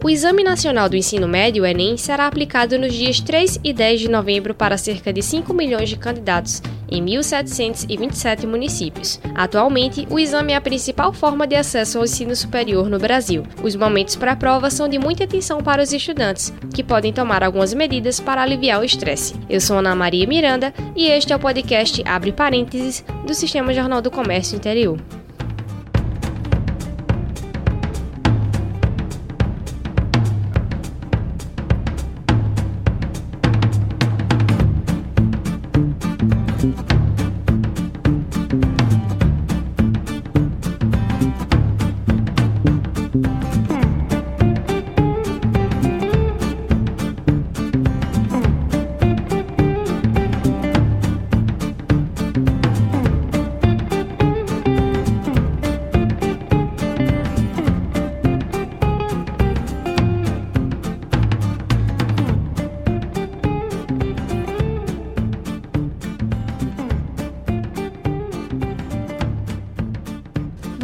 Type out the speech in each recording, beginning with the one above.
O Exame Nacional do Ensino Médio, Enem, será aplicado nos dias 3 e 10 de novembro para cerca de 5 milhões de candidatos em 1.727 municípios. Atualmente, o exame é a principal forma de acesso ao ensino superior no Brasil. Os momentos para a prova são de muita atenção para os estudantes, que podem tomar algumas medidas para aliviar o estresse. Eu sou Ana Maria Miranda e este é o podcast Abre Parênteses do Sistema Jornal do Comércio Interior.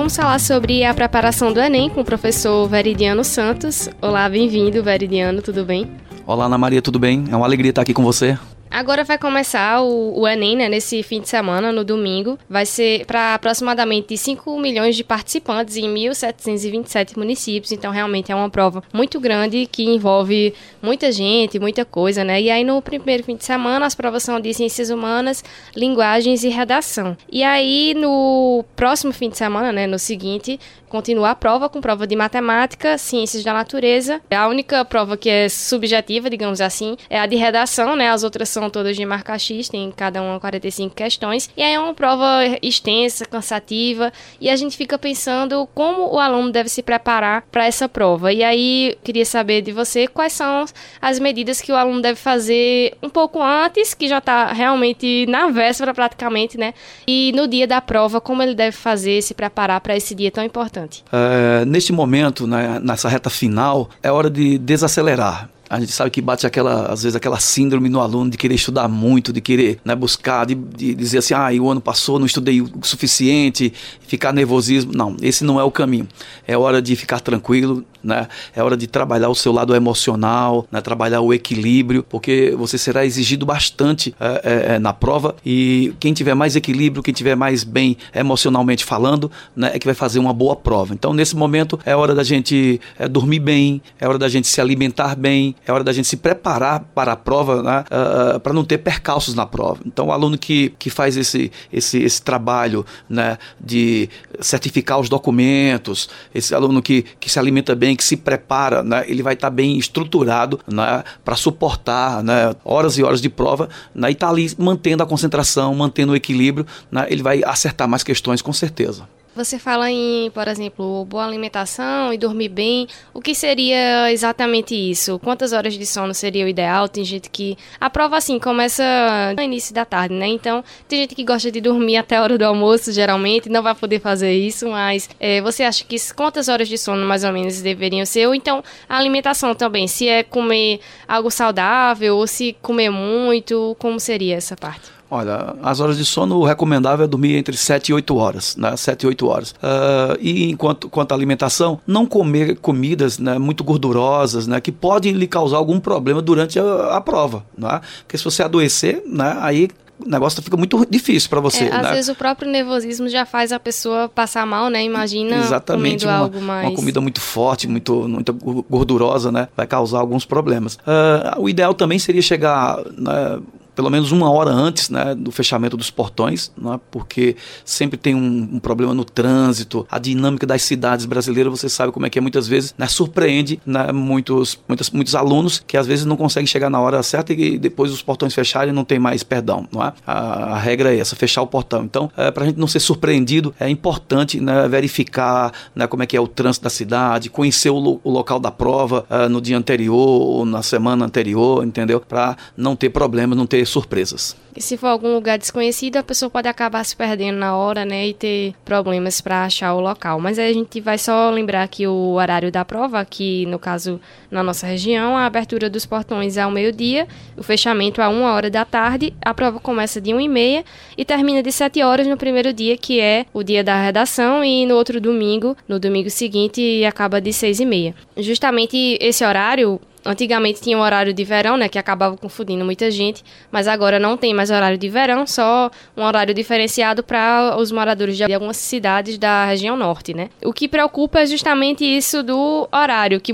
Vamos falar sobre a preparação do Enem com o professor Veridiano Santos. Olá, bem-vindo, Veridiano, tudo bem? Olá, Ana Maria, tudo bem? É uma alegria estar aqui com você. Agora vai começar o, o Enem, né, nesse fim de semana, no domingo. Vai ser para aproximadamente 5 milhões de participantes em 1.727 municípios. Então, realmente é uma prova muito grande que envolve muita gente, muita coisa, né? E aí, no primeiro fim de semana, as provas são de ciências humanas, linguagens e redação. E aí, no próximo fim de semana, né, no seguinte, continua a prova com prova de matemática, ciências da natureza. A única prova que é subjetiva, digamos assim, é a de redação, né? As outras são todas de marca X, tem cada uma 45 questões. E aí é uma prova extensa, cansativa, e a gente fica pensando como o aluno deve se preparar para essa prova. E aí queria saber de você quais são as medidas que o aluno deve fazer um pouco antes, que já está realmente na véspera praticamente, né? E no dia da prova, como ele deve fazer, se preparar para esse dia tão importante importante? É, neste momento, né, nessa reta final, é hora de desacelerar. A gente sabe que bate aquela, às vezes, aquela síndrome no aluno de querer estudar muito, de querer né, buscar, de, de dizer assim, ah, o ano passou, não estudei o suficiente, ficar nervosismo. Não, esse não é o caminho. É hora de ficar tranquilo, né? É hora de trabalhar o seu lado emocional, né? trabalhar o equilíbrio, porque você será exigido bastante é, é, é, na prova e quem tiver mais equilíbrio, quem tiver mais bem emocionalmente falando, né, é que vai fazer uma boa prova. Então, nesse momento, é hora da gente é, dormir bem, é hora da gente se alimentar bem, é hora da gente se preparar para a prova, né, uh, para não ter percalços na prova. Então, o aluno que, que faz esse, esse, esse trabalho né, de certificar os documentos, esse aluno que, que se alimenta bem, que se prepara, né, ele vai estar bem estruturado né, para suportar né, horas e horas de prova né, e está ali mantendo a concentração, mantendo o equilíbrio, né, ele vai acertar mais questões com certeza. Você fala em, por exemplo, boa alimentação e dormir bem. O que seria exatamente isso? Quantas horas de sono seria o ideal? Tem gente que. A prova, assim, começa no início da tarde, né? Então, tem gente que gosta de dormir até a hora do almoço, geralmente, não vai poder fazer isso, mas é, você acha que quantas horas de sono mais ou menos deveriam ser? Ou então, a alimentação também, se é comer algo saudável ou se comer muito, como seria essa parte? Olha, as horas de sono o recomendável é dormir entre 7 e 8 horas, né? 7 e 8 horas. Uh, e enquanto quanto à alimentação, não comer comidas né, muito gordurosas, né? Que podem lhe causar algum problema durante a, a prova, né? Porque se você adoecer, né? Aí o negócio fica muito difícil para você. É, às né? vezes o próprio nervosismo já faz a pessoa passar mal, né? Imagina Exatamente, uma, algo mais... uma comida muito forte, muito, muito gordurosa, né? Vai causar alguns problemas. Uh, o ideal também seria chegar né, pelo menos uma hora antes né, do fechamento dos portões, né, porque sempre tem um, um, problema no trânsito, a dinâmica das cidades brasileiras, você sabe como é que é, muitas vezes né, surpreende né, muitos, muitos, alunos que às vezes não conseguem chegar na hora certa e depois os portões fecharem não tem mais perdão. Não é? a, a regra é essa, fechar o portão. Então, é, para a gente não ser surpreendido, é importante né, verificar né, como é que é o trânsito da cidade, conhecer o, lo, o local da prova uh, no dia anterior ou na semana anterior, entendeu? Para não ter problemas, não ter ter surpresas. E se for algum lugar desconhecido, a pessoa pode acabar se perdendo na hora, né, e ter problemas para achar o local. Mas a gente vai só lembrar que o horário da prova, que no caso na nossa região, a abertura dos portões é ao meio-dia, o fechamento a uma hora da tarde, a prova começa de 1 e meia e termina de 7 horas no primeiro dia, que é o dia da redação, e no outro domingo, no domingo seguinte, acaba de 6 e meia. Justamente esse horário Antigamente tinha um horário de verão, né, que acabava confundindo muita gente, mas agora não tem mais horário de verão, só um horário diferenciado para os moradores de algumas cidades da região norte, né? O que preocupa é justamente isso do horário, que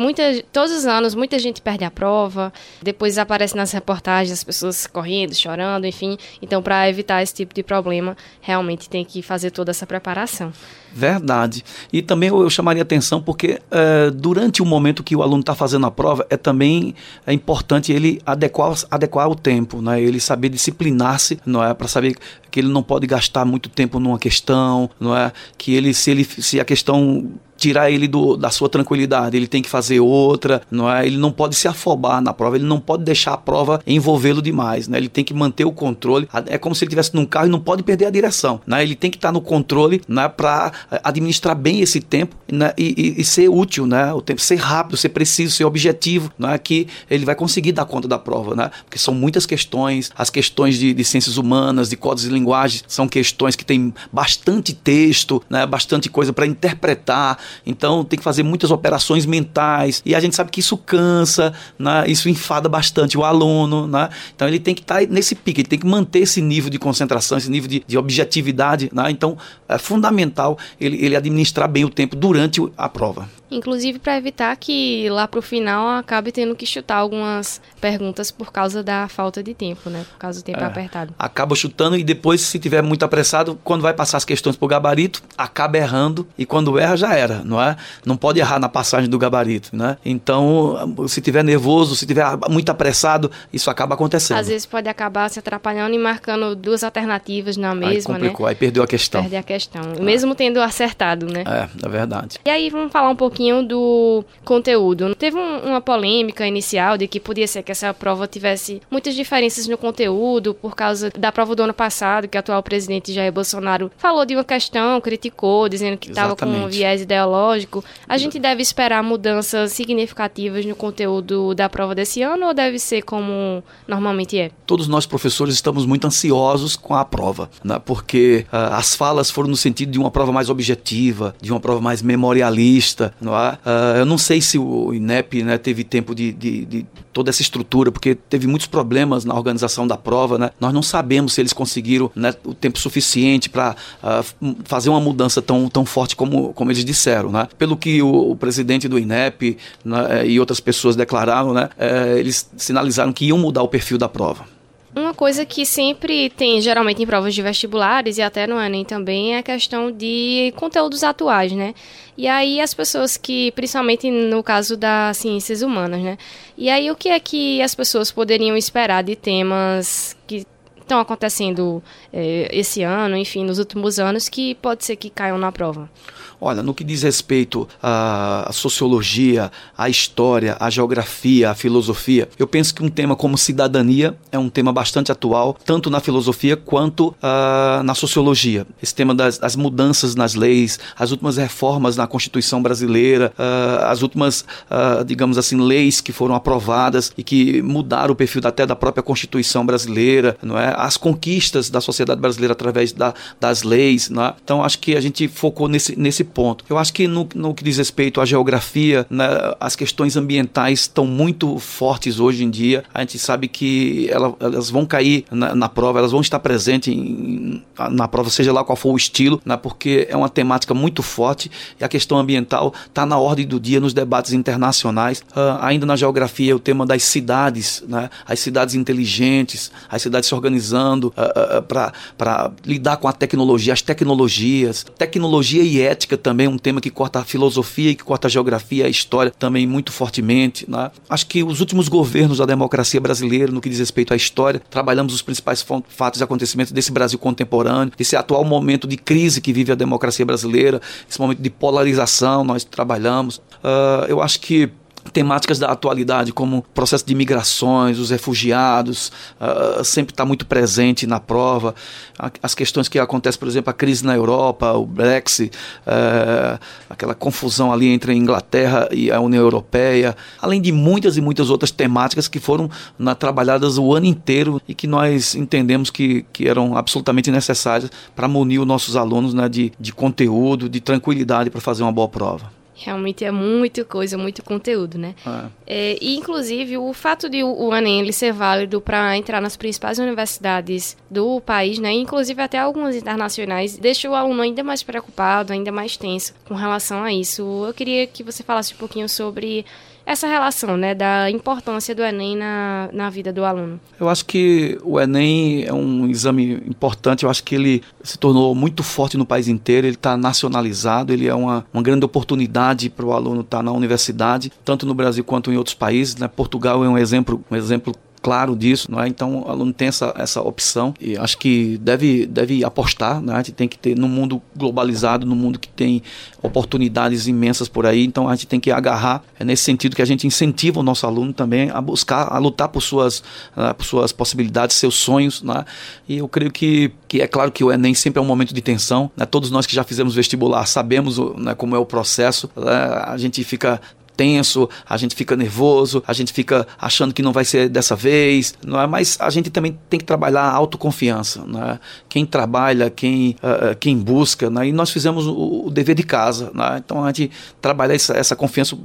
todos os anos muita gente perde a prova, depois aparece nas reportagens as pessoas correndo, chorando, enfim. Então, para evitar esse tipo de problema, realmente tem que fazer toda essa preparação. Verdade. E também eu, eu chamaria atenção porque uh, durante o momento que o aluno está fazendo a prova, é também é importante ele adequar, adequar o tempo, né? ele saber disciplinar-se, não é? Para saber que ele não pode gastar muito tempo numa questão, não é? Que ele, se, ele, se a questão tirar ele do, da sua tranquilidade, ele tem que fazer outra, não é? Ele não pode se afobar na prova, ele não pode deixar a prova envolvê-lo demais, né? Ele tem que manter o controle. É como se ele estivesse num carro e não pode perder a direção, né? Ele tem que estar no controle, né? Para administrar bem esse tempo né? e, e, e, ser útil, né? O tempo ser rápido, ser preciso, ser objetivo, é Que ele vai conseguir dar conta da prova, né? Porque são muitas questões, as questões de, de ciências humanas, de códigos de linguagem, são questões que têm bastante texto, né? Bastante coisa para interpretar então tem que fazer muitas operações mentais e a gente sabe que isso cansa, né? isso enfada bastante o aluno. Né? Então ele tem que estar tá nesse pique, ele tem que manter esse nível de concentração, esse nível de, de objetividade. Né? Então é fundamental ele, ele administrar bem o tempo durante a prova. Inclusive para evitar que lá para o final acabe tendo que chutar algumas perguntas por causa da falta de tempo, né? Por causa do tempo é, apertado. Acaba chutando e depois, se tiver muito apressado, quando vai passar as questões por gabarito, acaba errando e quando erra já era, não é? Não pode errar na passagem do gabarito, né? Então, se tiver nervoso, se tiver muito apressado, isso acaba acontecendo. Às vezes pode acabar se atrapalhando e marcando duas alternativas na mesma, aí complicou, né? Aí perdeu a questão. Perde a questão, ah. mesmo tendo acertado, né? É, é verdade. E aí vamos falar um pouco pouquinho do conteúdo. Teve um, uma polêmica inicial de que podia ser que essa prova tivesse muitas diferenças no conteúdo por causa da prova do ano passado, que o atual presidente Jair Bolsonaro falou de uma questão, criticou, dizendo que estava com um viés ideológico. A gente deve esperar mudanças significativas no conteúdo da prova desse ano ou deve ser como normalmente é? Todos nós professores estamos muito ansiosos com a prova, né? porque uh, as falas foram no sentido de uma prova mais objetiva, de uma prova mais memorialista? Uh, eu não sei se o INEP né, teve tempo de, de, de, toda essa estrutura, porque teve muitos problemas na organização da prova. Né? Nós não sabemos se eles conseguiram né, o tempo suficiente para uh, fazer uma mudança tão, tão forte como, como eles disseram. Né? Pelo que o, o presidente do INEP né, e outras pessoas declararam, né, uh, eles sinalizaram que iam mudar o perfil da prova. Uma coisa que sempre tem, geralmente em provas de vestibulares e até no Enem também, é a questão de conteúdos atuais, né? E aí as pessoas que, principalmente no caso das ciências humanas, né? E aí o que é que as pessoas poderiam esperar de temas que estão acontecendo é, esse ano, enfim, nos últimos anos, que pode ser que caiam na prova? Olha, no que diz respeito à sociologia, à história, à geografia, à filosofia, eu penso que um tema como cidadania é um tema bastante atual, tanto na filosofia quanto uh, na sociologia. Esse tema das, das, mudanças nas leis, as últimas reformas na Constituição brasileira, uh, as últimas, uh, digamos assim, leis que foram aprovadas e que mudaram o perfil até da própria Constituição brasileira, não é? As conquistas da sociedade brasileira através da, das leis, não é? Então acho que a gente focou nesse, nesse ponto. Eu acho que no, no que diz respeito à geografia, né, as questões ambientais estão muito fortes hoje em dia. A gente sabe que ela, elas vão cair na, na, prova, elas vão estar presentes em, na prova, seja lá qual for o estilo, né, porque é uma temática muito forte e a questão ambiental está na ordem do dia nos debates internacionais. Uh, ainda na geografia, o tema das cidades, né, as cidades inteligentes, as cidades se organizando uh, uh, para lidar com a tecnologia, as tecnologias, tecnologia e ética também um tema que corta a filosofia que corta a geografia e a história também muito fortemente. Né? Acho que os últimos governos da democracia brasileira, no que diz respeito à história, trabalhamos os principais fatos e acontecimentos desse Brasil contemporâneo, desse atual momento de crise que vive a democracia brasileira, esse momento de polarização, nós trabalhamos. Uh, eu acho que temáticas da atualidade, como o processo de migrações, os refugiados, uh, sempre está muito presente na prova. As questões que acontecem, por exemplo, a crise na Europa, o Brexit, uh, aquela confusão ali entre a Inglaterra e a União Europeia, além de muitas e muitas outras temáticas que foram na, trabalhadas o ano inteiro e que nós entendemos que, que eram absolutamente necessárias para munir os nossos alunos né, de, de conteúdo, de tranquilidade para fazer uma boa prova. Realmente é muita coisa, muito conteúdo, né? É. É, e, inclusive, o fato de o, Enem ele ser válido para entrar nas principais universidades do país, né? Inclusive até algumas internacionais, deixa o aluno ainda mais preocupado, ainda mais tenso com relação a isso. Eu queria que você falasse um pouquinho sobre essa relação, né, da importância do Enem na, na vida do aluno? Eu acho que o Enem é um exame importante, eu acho que ele se tornou muito forte no país inteiro, ele está nacionalizado, ele é uma, uma grande oportunidade para o aluno estar tá na universidade, tanto no Brasil quanto em outros países. Né? Portugal é um exemplo, um exemplo claro disso, não é? Então o aluno tem essa, essa opção e acho que deve, deve apostar, né? A gente tem que ter no mundo globalizado, no mundo que tem oportunidades imensas por aí, então a gente tem que agarrar, é nesse sentido que a gente incentiva o nosso aluno também a buscar, a lutar por suas, uh, por suas possibilidades, seus sonhos, né? E eu creio que, que é claro que o Enem sempre é um momento de tensão, né? Todos nós que já fizemos vestibular sabemos né, como é o processo, né? a gente fica tenso, a gente fica nervoso, a gente fica achando que não vai ser dessa vez, não é? Mas a gente também tem que trabalhar a autoconfiança, não é? Quem trabalha, quem, uh, quem busca, né? E nós fizemos o, o dever de casa, né? Então a gente trabalhar essa, essa confiança,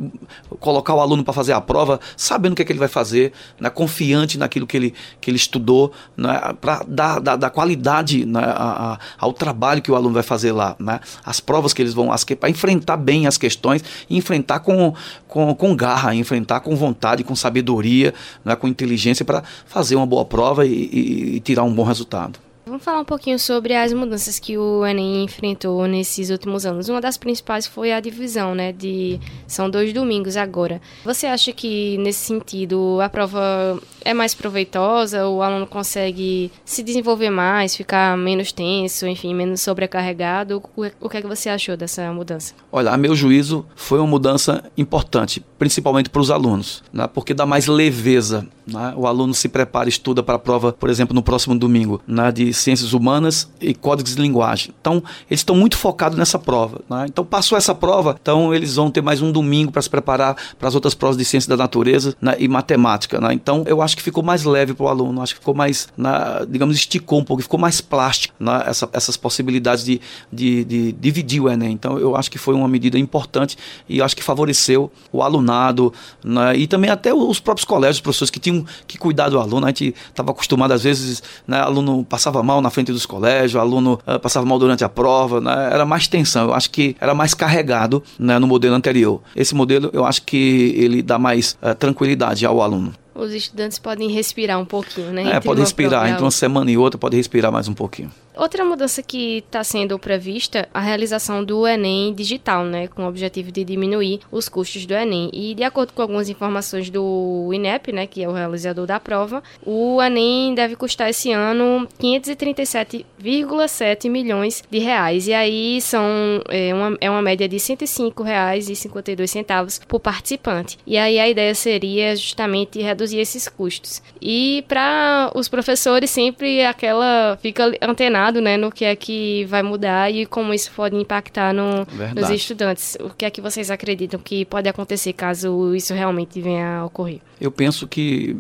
colocar o aluno para fazer a prova, sabendo o que, é que ele vai fazer, né? confiante naquilo que ele, que ele estudou, né? para dar, dar, dar, qualidade né? a, a, ao trabalho que o aluno vai fazer lá, né? As provas que eles vão, para enfrentar bem as questões e enfrentar com, com, com garra, enfrentar com vontade, com sabedoria, né, com inteligência para fazer uma boa prova e, e, e tirar um bom resultado. Vamos falar um pouquinho sobre as mudanças que o Enem enfrentou nesses últimos anos. Uma das principais foi a divisão, né? De são dois domingos agora. Você acha que nesse sentido a prova é mais proveitosa? O aluno consegue se desenvolver mais, ficar menos tenso, enfim, menos sobrecarregado? O que é que você achou dessa mudança? Olha, a meu juízo foi uma mudança importante, principalmente para os alunos, né? Porque dá mais leveza. Né? O aluno se prepara, estuda para a prova, por exemplo, no próximo domingo, né? De ciências humanas e códigos de linguagem. Então, eles estão muito focados nessa prova. Né? Então, passou essa prova, então eles vão ter mais um domingo para se preparar para as outras provas de ciência da natureza né? e matemática. Né? Então, eu acho que ficou mais leve para o aluno, acho que ficou mais, na, digamos, esticou um pouco, ficou mais plástico né? Essa, essas possibilidades de, de, de, dividir o Enem. Então, eu acho que foi uma medida importante e acho que favoreceu o alunado né? e também até os próprios colégios, os professores que tinham que cuidar do aluno. A gente estava acostumado, às vezes, né? aluno passava mal na frente dos colégios, o aluno uh, passava mal durante a prova, né? era mais tensão. Eu acho que era mais carregado né, no modelo anterior. Esse modelo, eu acho que ele dá mais uh, tranquilidade ao aluno. Os estudantes podem respirar um pouquinho, né? É, pode respirar. Entre uma semana e outra, pode respirar mais um pouquinho. Outra mudança que está sendo prevista a realização do Enem digital, né, com o objetivo de diminuir os custos do Enem. E de acordo com algumas informações do INEP, né, que é o realizador da prova, o Enem deve custar esse ano 537,7 milhões de reais. E aí são é uma, é uma média de R$ 105,52 por participante. E aí a ideia seria justamente reduzir esses custos. E para os professores sempre aquela fica antenada né, no que é que vai mudar e como isso pode impactar no, nos estudantes. O que é que vocês acreditam que pode acontecer caso isso realmente venha a ocorrer? Eu penso que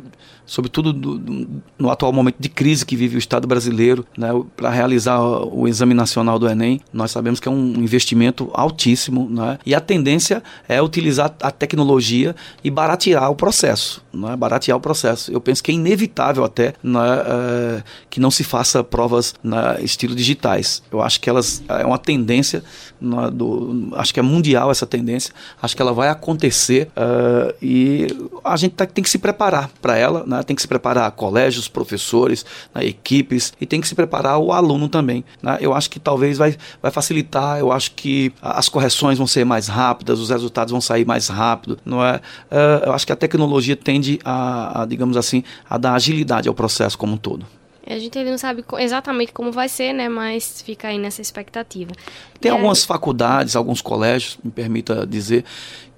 sobretudo do, do, no atual momento de crise que vive o Estado brasileiro, né, para realizar o exame nacional do Enem, nós sabemos que é um investimento altíssimo, né, e a tendência é utilizar a tecnologia e baratear o processo, né, baratear o processo. Eu penso que é inevitável até né, é, que não se faça provas na né, estilo digitais. Eu acho que elas é uma tendência, né, do, acho que é mundial essa tendência, acho que ela vai acontecer uh, e a gente tá, tem que se preparar para ela, né, tem que se preparar colégios, professores, né, equipes e tem que se preparar o aluno também. Né? Eu acho que talvez vai, vai facilitar, eu acho que as correções vão ser mais rápidas, os resultados vão sair mais rápido, não é? Uh, eu acho que a tecnologia tende a, a, digamos assim, a dar agilidade ao processo como um todo. A gente ele não sabe exatamente como vai ser, né? Mas fica aí nessa expectativa. Tem e algumas aí... faculdades, alguns colégios, me permita dizer,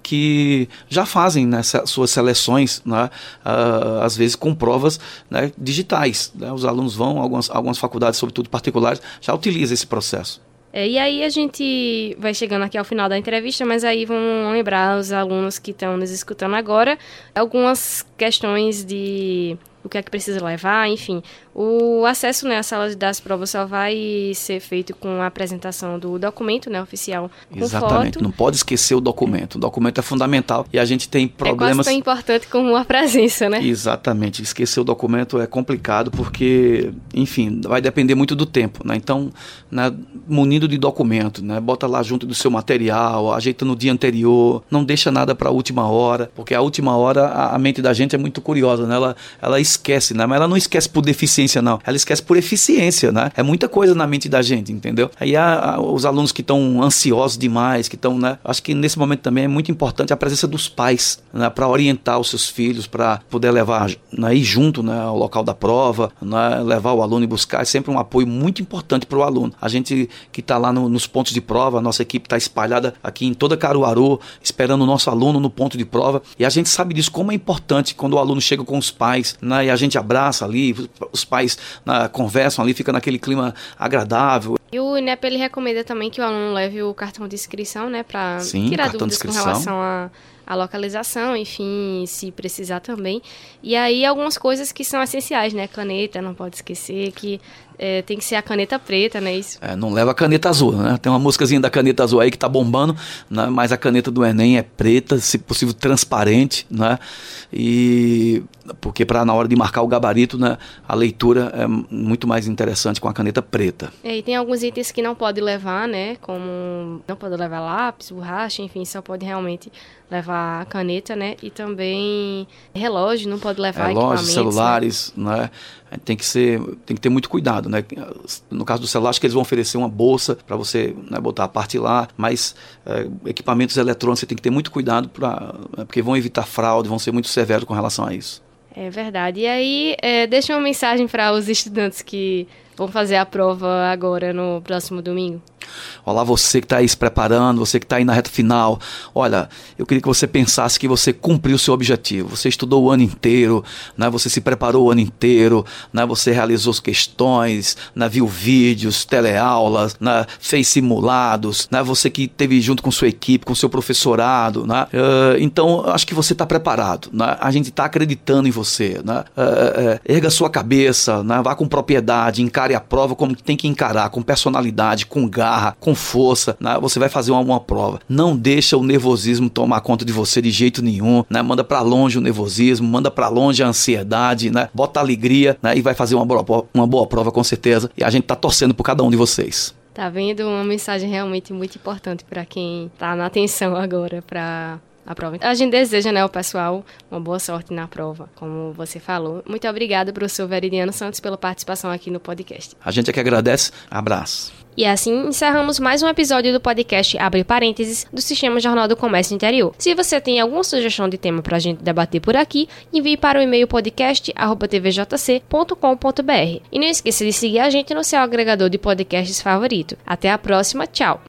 que já fazem né, suas seleções, né, uh, às vezes com provas né, digitais. Né? Os alunos vão, algumas, algumas faculdades, sobretudo particulares, já utilizam esse processo. É, e aí a gente vai chegando aqui ao final da entrevista, mas aí vamos lembrar os alunos que estão nos escutando agora algumas questões de o que é que precisa levar, enfim. O acesso né, à sala das provas só vai ser feito com a apresentação do documento né, oficial. Exatamente, foto. não pode esquecer o documento. O documento é fundamental e a gente tem problemas. É quase tão importante como a presença, né? Exatamente, esquecer o documento é complicado porque, enfim, vai depender muito do tempo. Né? Então, né, munido de documento, né? bota lá junto do seu material, ajeita no dia anterior, não deixa nada para a última hora, porque a última hora a, mente da gente é muito curiosa, né? ela, ela esquece, né? mas ela não esquece por deficiência eficiência, não. Ela esquece por eficiência, né? É muita coisa na mente da gente, entendeu? Aí há, há os alunos que estão ansiosos demais, que estão, né? Acho que nesse momento também é muito importante a presença dos pais, né? Para orientar os seus filhos, para poder levar, né? ir junto, né? Ao local da prova, né? Levar o aluno e buscar. É sempre um apoio muito importante para o aluno. A gente que está lá no, nos pontos de prova, a nossa equipe está espalhada aqui em toda Caruaru, esperando o nosso aluno no ponto de prova. E a gente sabe disso, como é importante quando o aluno chega com os pais, né? E a gente abraça ali, os pais na, conversam ali, fica naquele clima agradável. E o INEP ele recomenda também que o aluno leve o cartão de inscrição, né, para tirar dúvidas com relação a a localização, enfim, se precisar também. E aí algumas coisas que são essenciais, né? Caneta, não pode esquecer que é, tem que ser a caneta preta, né? Isso. É, não leva a caneta azul, né? Tem uma músicazinha da caneta azul aí que tá bombando, né? mas a caneta do Enem é preta, se possível transparente, né? E porque para na hora de marcar o gabarito, né, a leitura é muito mais interessante com a caneta preta. É, e tem alguns itens que não pode levar, né? Como não pode levar lápis, borracha, enfim, só pode realmente levar caneta, né? E também relógio, não pode levar relógio, celulares, né? né? Tem que ser, tem que ter muito cuidado, né? No caso do celular, acho que eles vão oferecer uma bolsa para você né, botar a parte lá, mas é, equipamentos eletrônicos você tem que ter muito cuidado para, né, porque vão evitar fraude, vão ser muito severos com relação a isso. É verdade. E aí, é, deixa uma mensagem para os estudantes que vão fazer a prova agora no próximo domingo. Olá, você que está aí se preparando, você que está aí na reta final. Olha, eu queria que você pensasse que você cumpriu o seu objetivo. Você estudou o ano inteiro, né? você se preparou o ano inteiro, né? você realizou as questões, né? viu vídeos, teleaulas, né? fez simulados, né? você que teve junto com sua equipe, com seu professorado. Né? Uh, então, acho que você está preparado. Né? A gente está acreditando em você. Né? Uh, uh, erga sua cabeça, né? vá com propriedade, encare a prova como tem que encarar, com personalidade, com garra com força, né? Você vai fazer uma, uma prova. Não deixa o nervosismo tomar conta de você de jeito nenhum, né? Manda para longe o nervosismo, manda para longe a ansiedade, né? Bota alegria, né? E vai fazer uma boa, uma boa prova com certeza. E a gente tá torcendo por cada um de vocês. Tá vendo uma mensagem realmente muito importante para quem tá na atenção agora para a prova. A gente deseja, né, ao pessoal uma boa sorte na prova, como você falou. Muito obrigada, professor Veridiano Santos, pela participação aqui no podcast. A gente é que agradece. Abraço. E assim encerramos mais um episódio do podcast Abre Parênteses do Sistema Jornal do Comércio Interior. Se você tem alguma sugestão de tema para a gente debater por aqui, envie para o e-mail podcast@tvjc.com.br. E não esqueça de seguir a gente no seu agregador de podcasts favorito. Até a próxima, tchau.